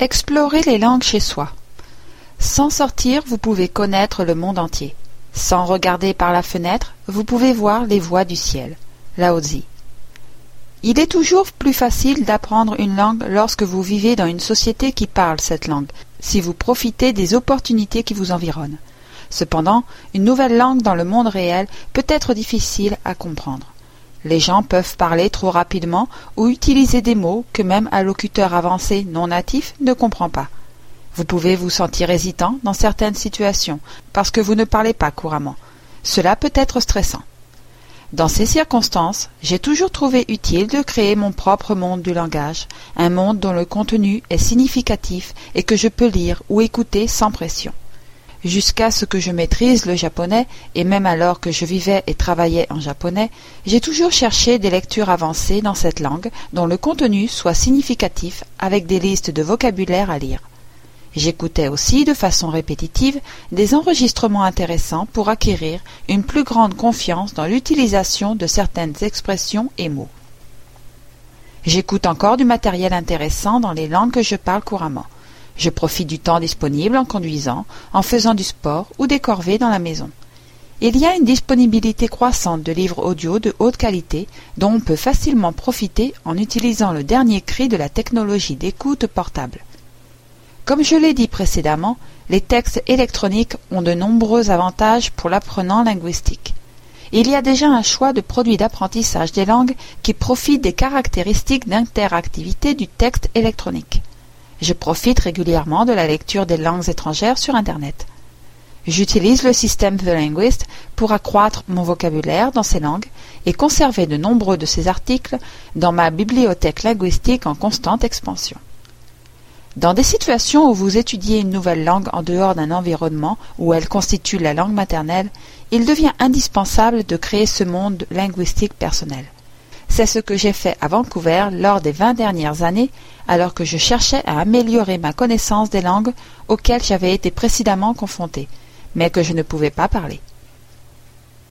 Explorez les langues chez soi. Sans sortir, vous pouvez connaître le monde entier. Sans regarder par la fenêtre, vous pouvez voir les voies du ciel. Lao Tzu. Il est toujours plus facile d'apprendre une langue lorsque vous vivez dans une société qui parle cette langue, si vous profitez des opportunités qui vous environnent. Cependant, une nouvelle langue dans le monde réel peut être difficile à comprendre. Les gens peuvent parler trop rapidement ou utiliser des mots que même un locuteur avancé non natif ne comprend pas. Vous pouvez vous sentir hésitant dans certaines situations parce que vous ne parlez pas couramment. Cela peut être stressant. Dans ces circonstances, j'ai toujours trouvé utile de créer mon propre monde du langage, un monde dont le contenu est significatif et que je peux lire ou écouter sans pression. Jusqu'à ce que je maîtrise le japonais, et même alors que je vivais et travaillais en japonais, j'ai toujours cherché des lectures avancées dans cette langue dont le contenu soit significatif avec des listes de vocabulaire à lire. J'écoutais aussi de façon répétitive des enregistrements intéressants pour acquérir une plus grande confiance dans l'utilisation de certaines expressions et mots. J'écoute encore du matériel intéressant dans les langues que je parle couramment. Je profite du temps disponible en conduisant, en faisant du sport ou des corvées dans la maison. Il y a une disponibilité croissante de livres audio de haute qualité dont on peut facilement profiter en utilisant le dernier cri de la technologie d'écoute portable. Comme je l'ai dit précédemment, les textes électroniques ont de nombreux avantages pour l'apprenant linguistique. Il y a déjà un choix de produits d'apprentissage des langues qui profitent des caractéristiques d'interactivité du texte électronique. Je profite régulièrement de la lecture des langues étrangères sur Internet. J'utilise le système The Linguist pour accroître mon vocabulaire dans ces langues et conserver de nombreux de ces articles dans ma bibliothèque linguistique en constante expansion. Dans des situations où vous étudiez une nouvelle langue en dehors d'un environnement où elle constitue la langue maternelle, il devient indispensable de créer ce monde linguistique personnel. C'est ce que j'ai fait à Vancouver lors des vingt dernières années, alors que je cherchais à améliorer ma connaissance des langues auxquelles j'avais été précédemment confronté, mais que je ne pouvais pas parler.